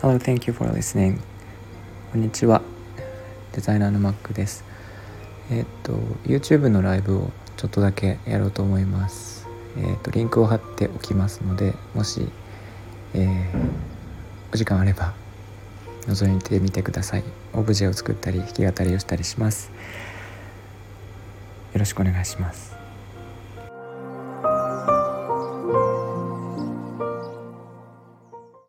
Hello, thank you for listening. こんにちは。デザイナーのマックです。えっ、と、YouTube のライブをちょっとだけやろうと思います。えっ、と、リンクを貼っておきますので、もし、えー、お時間あれば、覗いてみてください。オブジェを作ったり、弾き語りをしたりします。よろしくお願いします。